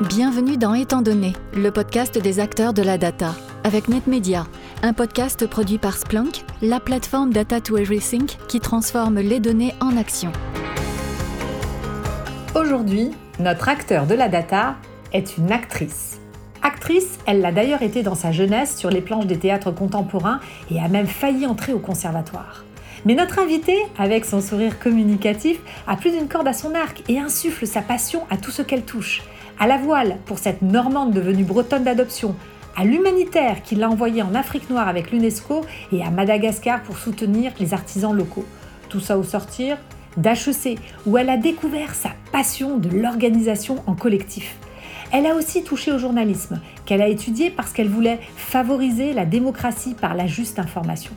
Bienvenue dans Étant donné, le podcast des acteurs de la data, avec NetMedia, un podcast produit par Splunk, la plateforme Data to Everything qui transforme les données en action. Aujourd'hui, notre acteur de la data est une actrice. Actrice, elle l'a d'ailleurs été dans sa jeunesse sur les planches des théâtres contemporains et a même failli entrer au conservatoire. Mais notre invitée, avec son sourire communicatif, a plus d'une corde à son arc et insuffle sa passion à tout ce qu'elle touche. À la voile, pour cette Normande devenue bretonne d'adoption, à l'humanitaire qui l'a envoyée en Afrique noire avec l'UNESCO et à Madagascar pour soutenir les artisans locaux. Tout ça au sortir d'HEC, où elle a découvert sa passion de l'organisation en collectif. Elle a aussi touché au journalisme, qu'elle a étudié parce qu'elle voulait favoriser la démocratie par la juste information.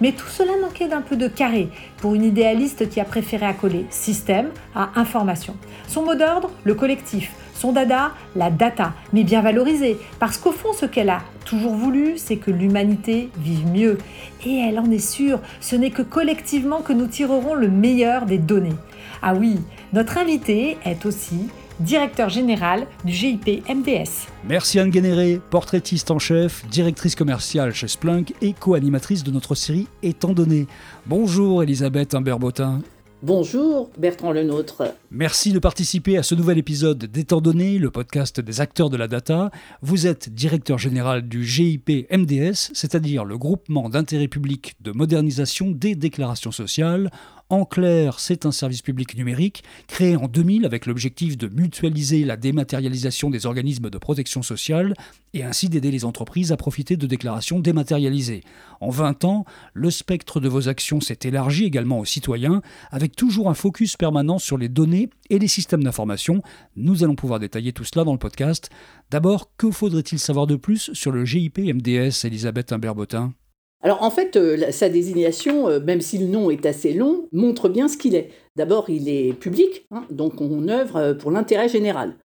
Mais tout cela manquait d'un peu de carré pour une idéaliste qui a préféré accoler système à information. Son mot d'ordre, le collectif. Son dada, la data, mais bien valorisée, parce qu'au fond, ce qu'elle a toujours voulu, c'est que l'humanité vive mieux. Et elle en est sûre, ce n'est que collectivement que nous tirerons le meilleur des données. Ah oui, notre invité est aussi directeur général du GIP MDS. Merci Anne Guénéré, portraitiste en chef, directrice commerciale chez Splunk et co-animatrice de notre série Étant donné. Bonjour Elisabeth Humbert-Botin. Bonjour Bertrand Lenôtre. Merci de participer à ce nouvel épisode d'Étant donné, le podcast des acteurs de la data. Vous êtes directeur général du GIP MDS, c'est-à-dire le groupement d'intérêt public de modernisation des déclarations sociales. En clair, c'est un service public numérique créé en 2000 avec l'objectif de mutualiser la dématérialisation des organismes de protection sociale et ainsi d'aider les entreprises à profiter de déclarations dématérialisées. En 20 ans, le spectre de vos actions s'est élargi également aux citoyens avec toujours un focus permanent sur les données et les systèmes d'information. Nous allons pouvoir détailler tout cela dans le podcast. D'abord, que faudrait-il savoir de plus sur le GIP MDS, Elisabeth Imbert-Botin alors en fait, euh, sa désignation, euh, même si le nom est assez long, montre bien ce qu'il est. D'abord, il est public, hein, donc on œuvre euh, pour l'intérêt général.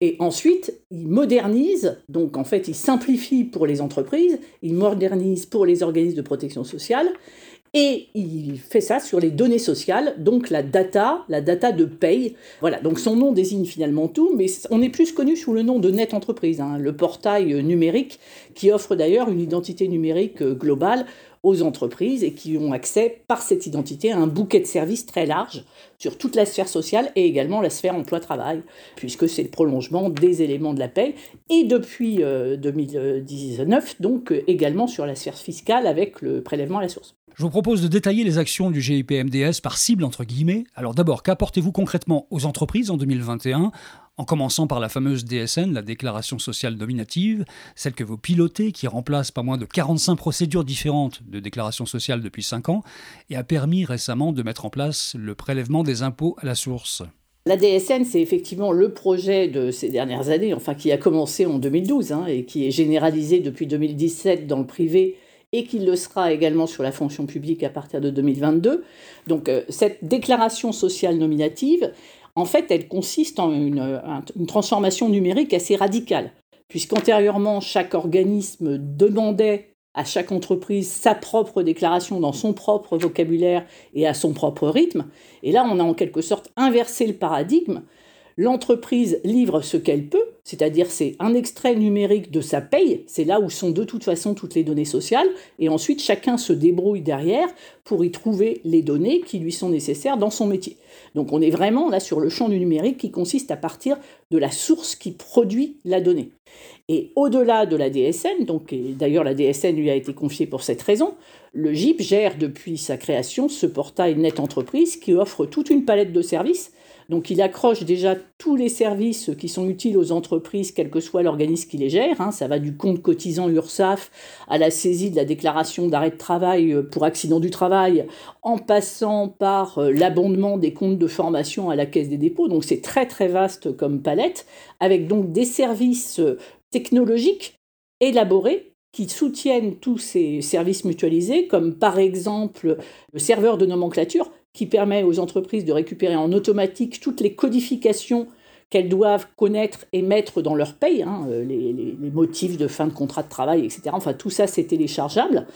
Et ensuite, il modernise, donc en fait, il simplifie pour les entreprises, il modernise pour les organismes de protection sociale, et il fait ça sur les données sociales, donc la data, la data de paye. Voilà, donc son nom désigne finalement tout, mais on est plus connu sous le nom de Net Entreprise, hein, le portail numérique qui offre d'ailleurs une identité numérique euh, globale aux entreprises et qui ont accès par cette identité à un bouquet de services très large sur toute la sphère sociale et également la sphère emploi-travail, puisque c'est le prolongement des éléments de la paye, et depuis 2019, euh, donc euh, également sur la sphère fiscale avec le prélèvement à la source. Je vous propose de détailler les actions du GIP-MDS par cible entre guillemets. Alors d'abord, qu'apportez-vous concrètement aux entreprises en 2021 en commençant par la fameuse DSN, la déclaration sociale nominative, celle que vous pilotez, qui remplace pas moins de 45 procédures différentes de déclaration sociale depuis 5 ans, et a permis récemment de mettre en place le prélèvement des impôts à la source. La DSN, c'est effectivement le projet de ces dernières années, enfin qui a commencé en 2012 hein, et qui est généralisé depuis 2017 dans le privé et qu'il le sera également sur la fonction publique à partir de 2022. Donc euh, cette déclaration sociale nominative, en fait, elle consiste en une, transformation numérique assez radicale, puisqu'antérieurement, chaque organisme demandait à chaque entreprise sa propre déclaration dans son propre vocabulaire et à son propre rythme. Et là, on a en quelque sorte inversé le paradigme. L'entreprise livre ce qu'elle peut, c'est-à-dire c'est un extrait numérique de sa paye, c'est là où sont de toute façon toutes les données sociales, et ensuite chacun se débrouille derrière pour y trouver les données qui lui sont nécessaires dans son métier. Donc on est vraiment là sur le champ du numérique qui consiste à partir de la source qui produit la donnée. Et au-delà de la DSN, donc d'ailleurs la DSN lui a été confiée pour cette raison, le GIP gère depuis sa création ce portail Net Entreprise qui offre toute une palette de services donc il accroche déjà tous les services qui sont utiles aux entreprises, quel que soit l'organisme qui les gère. Hein. Ça va du compte cotisant URSAF à la saisie de la déclaration d'arrêt de travail euh, pour accident du travail, en passant par euh, l'abondement des comptes de formation à la Caisse des dépôts. Donc c'est très très vaste comme palette, avec donc des services euh, technologiques élaborés qui soutiennent tous ces services mutualisés, comme par exemple le serveur de nomenclature qui permet aux entreprises de récupérer en automatique toutes les codifications qu'elles doivent connaître et mettre dans leur paye, hein, les, les, motifs de fin de contrat de travail, etc. Enfin, tout ça, c'est téléchargeable.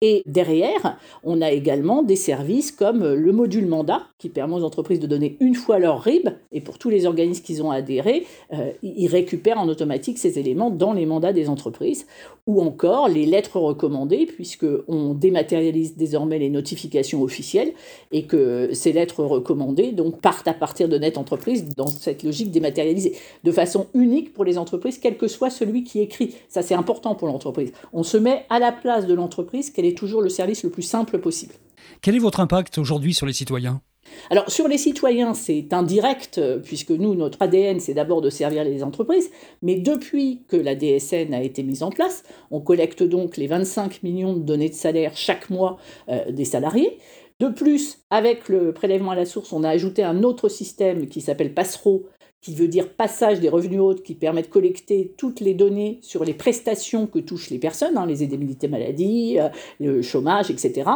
Et derrière, on a également des services comme le module mandat, qui permet aux entreprises de donner une fois leur RIB, et pour tous les organismes qui ont adhéré, euh, ils récupèrent en automatique ces éléments dans les mandats des entreprises, ou encore les lettres recommandées, puisqu'on dématérialise désormais les notifications officielles, et que ces lettres recommandées donc, partent à partir de Net Entreprise dans cette logique dématérialisée, de façon unique pour les entreprises, quel que soit celui qui écrit. Ça, c'est important pour l'entreprise. On se met à la place de l'entreprise, qu'elle toujours le service le plus simple possible. Quel est votre impact aujourd'hui sur les citoyens? Alors sur les citoyens, c'est indirect, euh, puisque nous, notre ADN, c'est d'abord de servir les entreprises, mais depuis que la DSN a été mise en place, on collecte donc les 25 millions de données de salaire chaque mois euh, des salariés. De plus, avec le prélèvement à la source, on a ajouté un autre système qui s'appelle Passero, qui veut dire passage des revenus hauts, qui permet de collecter toutes les données sur les prestations que touchent les personnes, hein, les indemnités maladie, euh, le chômage, etc.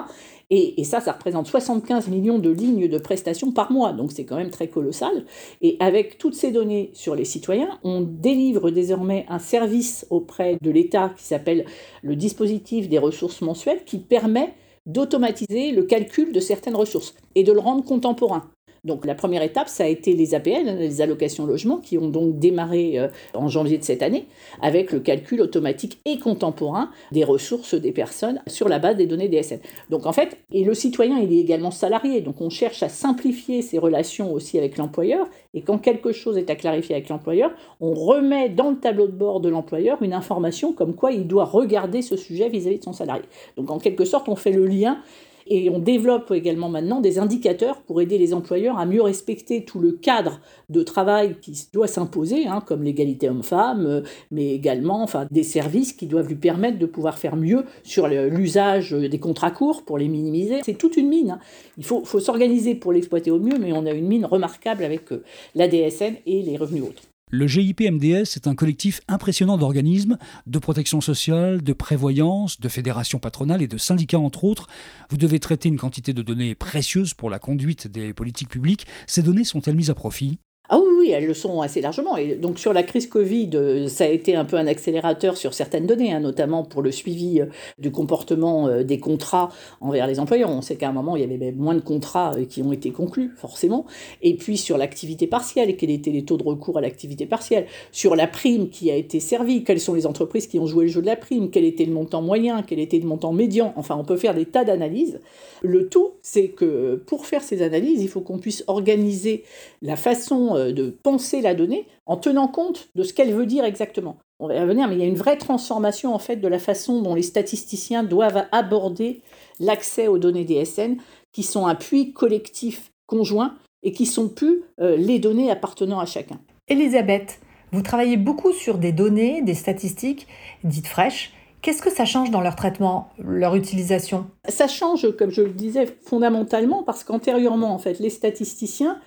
Et, et, ça, ça représente 75 millions de lignes de prestations par mois, donc c'est quand même très colossal. Et avec toutes ces données sur les citoyens, on délivre désormais un service auprès de l'État qui s'appelle le dispositif des ressources mensuelles, qui permet d'automatiser le calcul de certaines ressources et de le rendre contemporain. Donc la première étape, ça a été les APL, les allocations logement, qui ont donc démarré euh, en janvier de cette année avec le calcul automatique et contemporain des ressources des personnes sur la base des données DSN. Donc en fait, et le citoyen, il est également salarié, donc on cherche à simplifier ses relations aussi avec l'employeur, et quand quelque chose est à clarifier avec l'employeur, on remet dans le tableau de bord de l'employeur une information comme quoi il doit regarder ce sujet vis à -vis de son salarié. Donc en quelque sorte, on fait le lien et on développe également maintenant des indicateurs pour aider les employeurs à mieux respecter tout le cadre de travail qui doit s'imposer, hein, comme l'égalité homme-femme, euh, mais également enfin, des services qui doivent lui permettre de pouvoir faire mieux sur l'usage des contrats courts pour les minimiser. C'est toute une mine. Hein. Il faut, faut s'organiser pour l'exploiter au mieux, mais on a une mine remarquable avec euh, la DSN et les revenus autres. Le GIP-MDS est un collectif impressionnant d'organismes, de protection sociale, de prévoyance, de fédérations patronales et de syndicats entre autres. Vous devez traiter une quantité de données précieuses pour la conduite des politiques publiques. Ces données sont-elles mises à profit? Ah oui, oui, elles le sont assez largement. Et donc sur la crise Covid, euh, ça a été un peu un accélérateur sur certaines données, hein, notamment pour le suivi euh, du comportement euh, des contrats envers les employeurs. On sait qu'à un moment, il y avait moins de contrats qui ont été conclus, forcément. Et puis sur l'activité partielle, quels étaient les taux de recours à l'activité partielle, sur la prime qui a été servie, quelles sont les entreprises qui ont joué le jeu de la prime, quel était le montant moyen, quel était le montant médian? Enfin, on peut faire des tas d'analyses. Le tout, c'est que pour faire ces analyses, il faut qu'on puisse organiser la façon de penser la donnée en tenant compte de ce qu'elle veut dire exactement. On va y revenir, mais il y a une vraie transformation en fait de la façon dont les statisticiens doivent aborder l'accès aux données DSN, qui sont un puits collectif conjoint et qui sont plus euh, les données appartenant à chacun. Elisabeth, vous travaillez beaucoup sur des données, des statistiques dites fraîches. Qu'est-ce que ça change dans leur traitement, leur utilisation? Ça change, comme je le disais, fondamentalement parce qu'antérieurement, en fait, les statisticiens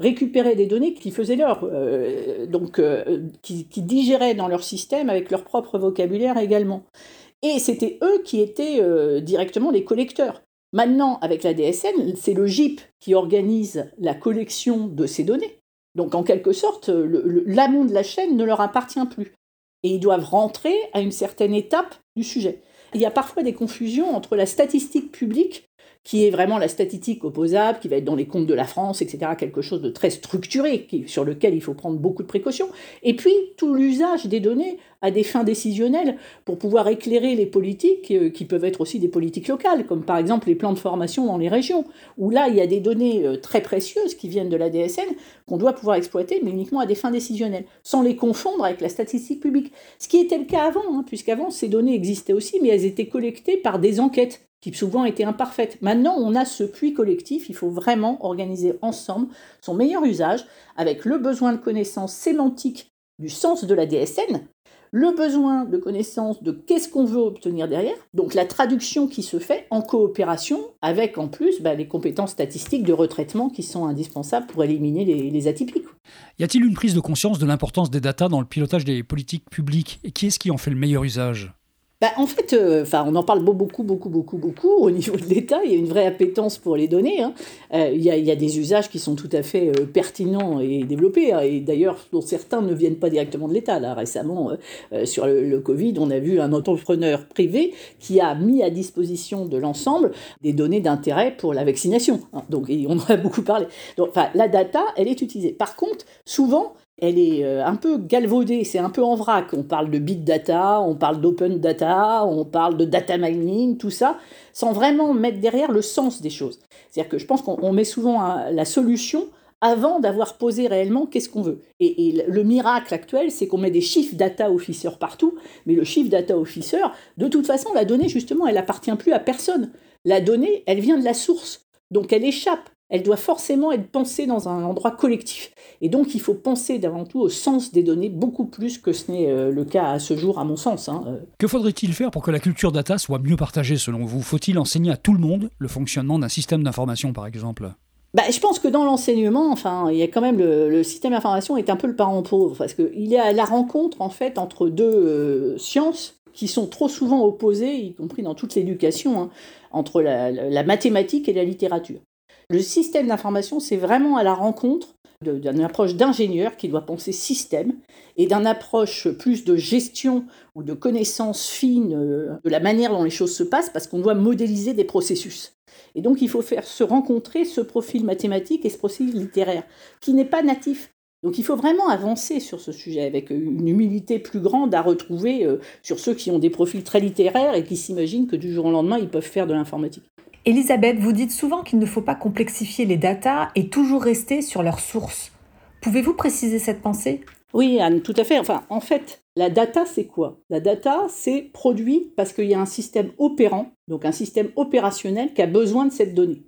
récupérer des données qui faisaient leur, euh, donc euh, qui, digéraient dans leur système avec leur propre vocabulaire également. Et c'était eux qui étaient euh, directement les collecteurs. Maintenant, avec la DSN, c'est le GIP qui organise la collection de ces données. Donc, en quelque sorte, l'amont de la chaîne ne leur appartient plus. Et ils doivent rentrer à une certaine étape du sujet. Il y a parfois des confusions entre la statistique publique qui est vraiment la statistique opposable, qui va être dans les comptes de la France, etc., quelque chose de très structuré, sur lequel il faut prendre beaucoup de précautions. Et puis, tout l'usage des données à des fins décisionnelles pour pouvoir éclairer les politiques, euh, qui peuvent être aussi des politiques locales, comme par exemple les plans de formation dans les régions, où là, il y a des données euh, très précieuses qui viennent de la DSN, qu'on doit pouvoir exploiter, mais uniquement à des fins décisionnelles, sans les confondre avec la statistique publique. Ce qui était le cas avant, hein, puisqu'avant, ces données existaient aussi, mais elles étaient collectées par des enquêtes qui souvent étaient imparfaites. Maintenant, on a ce puits collectif, il faut vraiment organiser ensemble son meilleur usage avec le besoin de connaissances sémantiques du sens de la DSN, le besoin de connaissance de qu'est-ce qu'on veut obtenir derrière, donc la traduction qui se fait en coopération avec en plus bah, les compétences statistiques de retraitement qui sont indispensables pour éliminer les, les atypiques. Y a-t-il une prise de conscience de l'importance des datas dans le pilotage des politiques publiques? Et qui est-ce qui en fait le meilleur usage? Bah, en fait, euh, on en parle beaucoup, beaucoup, beaucoup, beaucoup au niveau de l'État. Il y a une vraie appétence pour les données. Hein. Euh, il, y a, des usages qui sont tout à fait euh, pertinents et développés. Hein. et d'ailleurs, dont certains ne viennent pas directement de l'État. Récemment, sur le, Covid, on a vu un entrepreneur privé qui a mis à disposition de l'ensemble des données d'intérêt pour la vaccination. Hein. Donc, on en a beaucoup parlé. Donc, la data, elle est utilisée. Par contre, souvent, elle est euh, un peu galvaudée, c'est un peu en vrac. On parle de big data, on parle d'open data, on parle de data mining, tout ça, sans vraiment mettre derrière le sens des choses. C'est-à-dire que je pense qu'on met souvent la solution avant d'avoir posé réellement qu'est-ce qu'on veut. Et, le miracle actuel, c'est qu'on met des chiffres data officer partout, mais le chiffre data officer, de toute façon, la donnée, justement, elle appartient plus à personne. La donnée, elle vient de la source. Donc elle échappe elle doit forcément être pensée dans un endroit collectif. Et donc, il faut penser d'avant tout au sens des données, beaucoup plus que ce n'est euh, le cas à ce jour, à mon sens. Hein, euh. Que faudrait-il faire pour que la culture data soit mieux partagée, selon vous? Faut-il enseigner à tout le monde le fonctionnement d'un système d'information, par exemple? Bah, je pense que dans l'enseignement, enfin, il y a quand même le, système d'information est un peu le parent pauvre parce qu'il est à la rencontre en fait entre deux euh, sciences qui sont trop souvent opposées, y compris dans toute l'éducation, hein, entre la mathématique et la littérature. Le système d'information, c'est vraiment à la rencontre d'une approche d'ingénieur qui doit penser système et d'une approche plus de gestion ou de connaissance fine euh, de la manière dont les choses se passent parce qu'on doit modéliser des processus. Et donc il faut faire se rencontrer ce profil mathématique et ce profil littéraire qui n'est pas natif. Donc il faut vraiment avancer sur ce sujet avec une humilité plus grande à retrouver euh, sur ceux qui ont des profils très littéraires et qui s'imaginent que du jour au lendemain ils peuvent faire de l'informatique. Elisabeth, vous dites souvent qu'il ne faut pas complexifier les datas et toujours rester sur leurs sources. Pouvez-vous préciser cette pensée? Oui, Anne, tout à fait. Enfin, en fait, la data, c'est quoi? La data, c'est produit parce qu'il y a un système opérant, donc un système opérationnel qui a besoin de cette donnée.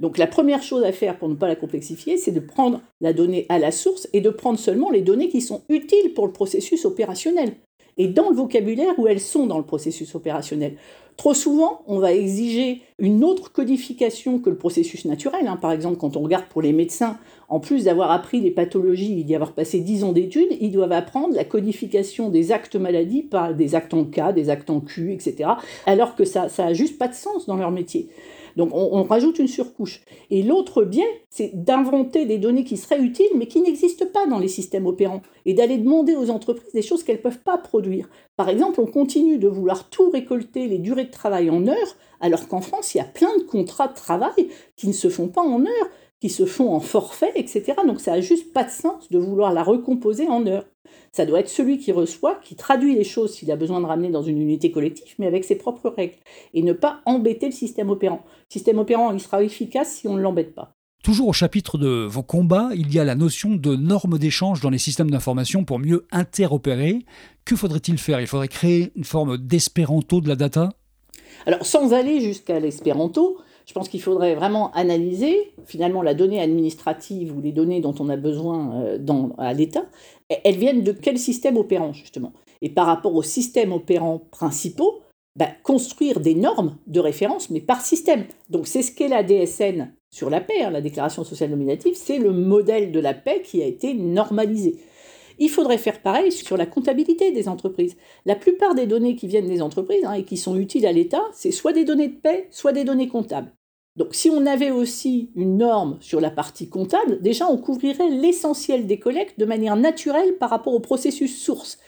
Donc la première chose à faire pour ne pas la complexifier, c'est de prendre la donnée à la source et de prendre seulement les données qui sont utiles pour le processus opérationnel et dans le vocabulaire où elles sont dans le processus opérationnel. Trop souvent, on va exiger une autre codification que le processus naturel. Hein. Par exemple, quand on regarde pour les médecins, en plus d'avoir appris les pathologies et d'y avoir passé 10 ans d'études, ils doivent apprendre la codification des actes maladie par des actes en K, des actes en Q, etc. Alors que ça n'a juste pas de sens dans leur métier. Donc on, rajoute une surcouche. Et l'autre bien, c'est d'inventer des données qui seraient utiles, mais qui n'existent pas dans les systèmes opérants, et d'aller demander aux entreprises des choses qu'elles ne peuvent pas produire. Par exemple, on continue de vouloir tout récolter, les durées de travail en heures, alors qu'en France, il y a plein de contrats de travail qui ne se font pas en heures, qui se font en forfait, etc. Donc ça n'a juste pas de sens de vouloir la recomposer en heures. Ça doit être celui qui reçoit, qui traduit les choses s'il a besoin de ramener dans une unité collective, mais avec ses propres règles. Et ne pas embêter le système opérant. Le système opérant, il sera efficace si on ne l'embête pas. Toujours au chapitre de vos combats, il y a la notion de normes d'échange dans les systèmes d'information pour mieux interopérer. Que faudrait-il faire? Il faudrait créer une forme d'espéranto de la data? Alors, sans aller jusqu'à l'espéranto, je pense qu'il faudrait vraiment analyser finalement la donnée administrative ou les données dont on a besoin euh, dans, à l'État. Elles viennent de quel système opérant justement? Et par rapport aux systèmes opérants principaux, bah, construire des normes de référence, mais par système. Donc c'est ce qu'est la DSN sur la paix, hein, la déclaration sociale nominative, c'est le modèle de la paix qui a été normalisé. Il faudrait faire pareil sur la comptabilité des entreprises. La plupart des données qui viennent des entreprises hein, et qui sont utiles à l'État, c'est soit des données de paix, soit des données comptables. Donc si on avait aussi une norme sur la partie comptable, déjà on couvrirait l'essentiel des collectes de manière naturelle par rapport au processus source.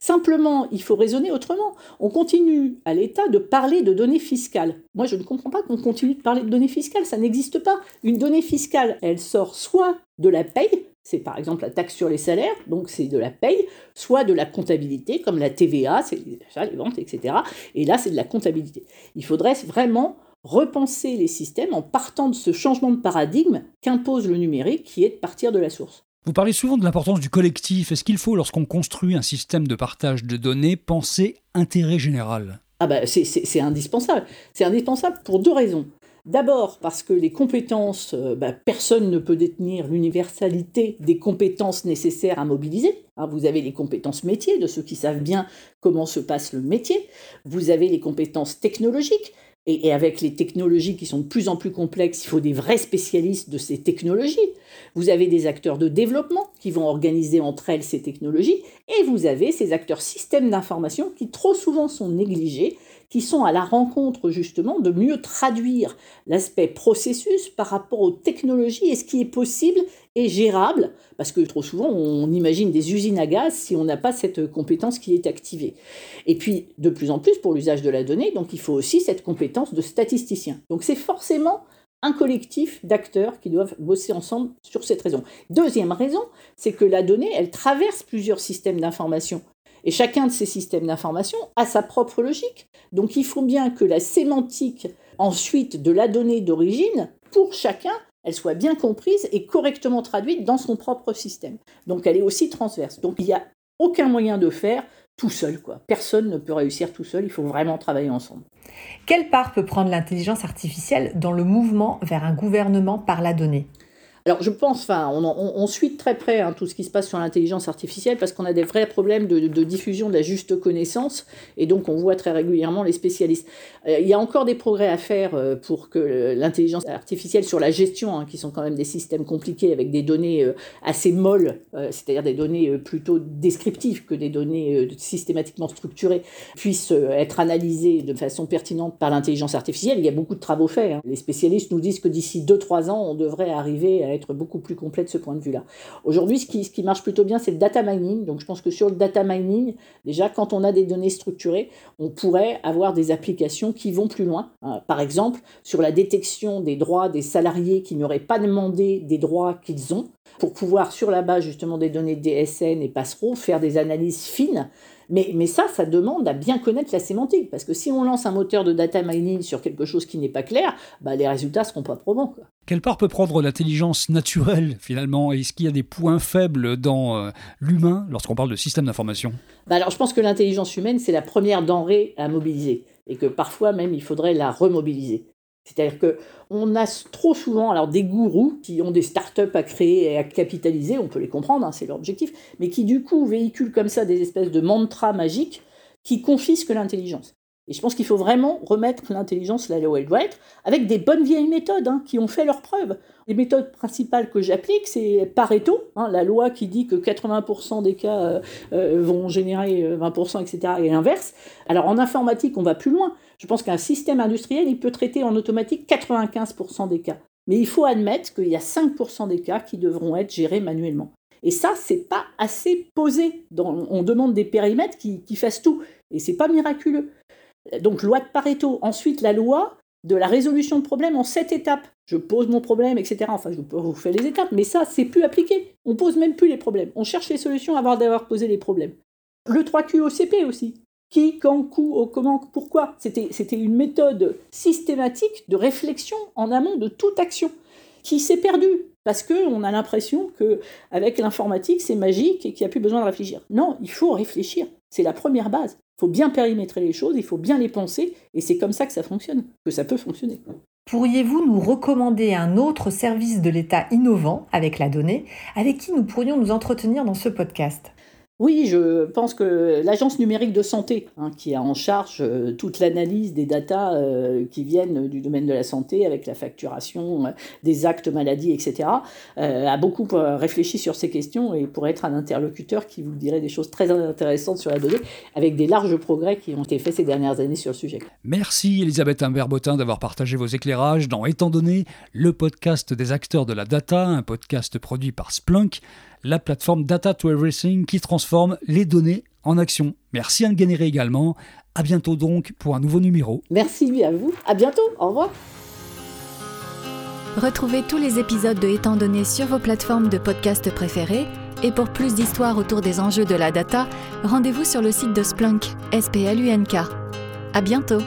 Simplement, il faut raisonner autrement. On continue à l'État de parler de données fiscales. Moi, je ne comprends pas qu'on continue de parler de données fiscales, ça n'existe pas. Une donnée fiscale, elle sort soit de la paye, c'est par exemple la taxe sur les salaires, donc c'est de la paye, soit de la comptabilité, comme la TVA, c'est les les ventes, etc. Et là, c'est de la comptabilité. Il faudrait vraiment repenser les systèmes en partant de ce changement de paradigme qu'impose le numérique, qui est de partir de la source. Vous parlez souvent de l'importance du collectif. Est-ce qu'il faut, lorsqu'on construit un système de partage de données, penser intérêt général? Ah bah c'est indispensable. C'est indispensable pour deux raisons. D'abord parce que les compétences, euh, bah, personne ne peut détenir l'universalité des compétences nécessaires à mobiliser. Hein, vous avez les compétences métiers de ceux qui savent bien comment se passe le métier. Vous avez les compétences technologiques Et, avec les technologies qui sont de plus en plus complexes, il faut des vrais spécialistes de ces technologies. Vous avez des acteurs de développement qui vont organiser entre elles ces technologies, et vous avez ces acteurs systèmes d'information qui trop souvent sont négligés qui sont à la rencontre justement de mieux traduire l'aspect processus par rapport aux technologies et ce qui est possible et gérable, parce que trop souvent on imagine des usines à gaz si on n'a pas cette compétence qui est activée. Et puis de plus en plus pour l'usage de la donnée, donc il faut aussi cette compétence de statisticien. Donc c'est forcément un collectif d'acteurs qui doivent bosser ensemble sur cette raison. Deuxième raison, c'est que la donnée, elle traverse plusieurs systèmes d'information. Et chacun de ces systèmes d'information a sa propre logique. Donc il faut bien que la sémantique ensuite de la donnée d'origine, pour chacun, elle soit bien comprise et correctement traduite dans son propre système. Donc elle est aussi transverse. Donc il n'y a aucun moyen de faire tout seul. Personne ne peut réussir tout seul, il faut vraiment travailler ensemble. Quelle part peut prendre l'intelligence artificielle dans le mouvement vers un gouvernement par la donnée? Alors je pense, enfin, on, suit très près hein, tout ce qui se passe sur l'intelligence artificielle parce qu'on a des vrais problèmes de, diffusion de la juste connaissance et donc on voit très régulièrement les spécialistes. Euh, il y a encore des progrès à faire euh, pour que l'intelligence artificielle sur la gestion, hein, qui sont quand même des systèmes compliqués avec des données euh, assez molles, c'est-à-dire des données plutôt descriptives que des données systématiquement structurées, puissent être analysées de façon pertinente par l'intelligence artificielle. Il y a beaucoup de travaux faits. Hein. Les spécialistes nous disent que d'ici 2-3 ans, on devrait arriver à être beaucoup plus complet de ce point de vue-là. Aujourd'hui, ce qui, marche plutôt bien, c'est le data mining. Donc je pense que sur le data mining, déjà, quand on a des données structurées, on pourrait avoir des applications qui vont plus loin. Euh, par exemple, sur la détection des droits des salariés qui n'auraient pas demandé des droits qu'ils ont, pour pouvoir, sur la base justement des données DSN et passeront, faire des analyses fines mais, ça, ça demande à bien connaître la sémantique, parce que si on lance un moteur de data mining sur quelque chose qui n'est pas clair, bah, les résultats seront pas probants. Quelle part peut prendre l'intelligence naturelle finalement? Est-ce qu'il y a des points faibles dans euh, l'humain lorsqu'on parle de système d'information? Bah Alors je pense que l'intelligence humaine, c'est la première denrée à mobiliser, et que parfois même il faudrait la remobiliser. C'est-à-dire qu'on a trop souvent alors des gourous qui ont des startups à créer et à capitaliser, on peut les comprendre, hein, c'est leur objectif, mais qui du coup véhiculent comme ça des espèces de mantras magiques qui confisquent l'intelligence. Et je pense qu'il faut vraiment remettre l'intelligence là où elle doit être, avec des bonnes vieilles méthodes hein, qui ont fait leurs preuves. Les méthodes principales que j'applique, c'est Pareto, hein, la loi qui dit que 80% des cas euh, euh, vont générer 20%, euh, etc., et l'inverse. Alors en informatique, on va plus loin. Je pense qu'un système industriel, il peut traiter en automatique 95% des cas. Mais il faut admettre qu'il y a 5% des cas qui devront être gérés manuellement. Et ça, c'est pas assez posé. on demande des périmètres qui, fassent tout. Et c'est pas miraculeux. Donc loi de Pareto. Ensuite, la loi de la résolution de problème en sept étapes. Je pose mon problème, etc. Enfin, je vous faire les étapes, mais ça, c'est plus appliqué. On pose même plus les problèmes. On cherche les solutions avant d'avoir posé les problèmes. Le 3QOCP aussi. Qui, quand, où, comment, pourquoi. C'était une méthode systématique de réflexion en amont de toute action qui s'est perdue parce qu'on a l'impression que avec l'informatique, c'est magique et qu'il n'y a plus besoin de réfléchir. Non, il faut réfléchir. C'est la première base. Il faut bien périmétrer les choses, il faut bien les penser, et c'est comme ça que ça fonctionne, que ça peut fonctionner. Pourriez-vous nous recommander un autre service de l'État innovant avec la donnée, avec qui nous pourrions nous entretenir dans ce podcast? Oui, je pense que l'agence numérique de santé, hein, qui a en charge euh, toute l'analyse des datas euh, qui viennent du domaine de la santé, avec la facturation euh, des actes maladies, etc., a beaucoup réfléchi sur ces questions et pourrait être un interlocuteur qui vous dirait des choses très intéressantes sur la donnée, avec des larges progrès qui ont été faits ces dernières années sur le sujet. Merci Elisabeth Imbert-Botin d'avoir partagé vos éclairages dans Étant donné, le podcast des acteurs de la data, un podcast produit par Splunk la plateforme Data to Everything qui transforme les données en action. Merci Anne Guénéré également. À bientôt donc pour un nouveau numéro. Merci à vous. À bientôt. Au revoir. Retrouvez tous les épisodes de Étant donné sur vos plateformes de podcast préférées. Et pour plus d'histoires autour des enjeux de la data, rendez-vous sur le site de Splunk, S-P-L-U-N-K. À bientôt.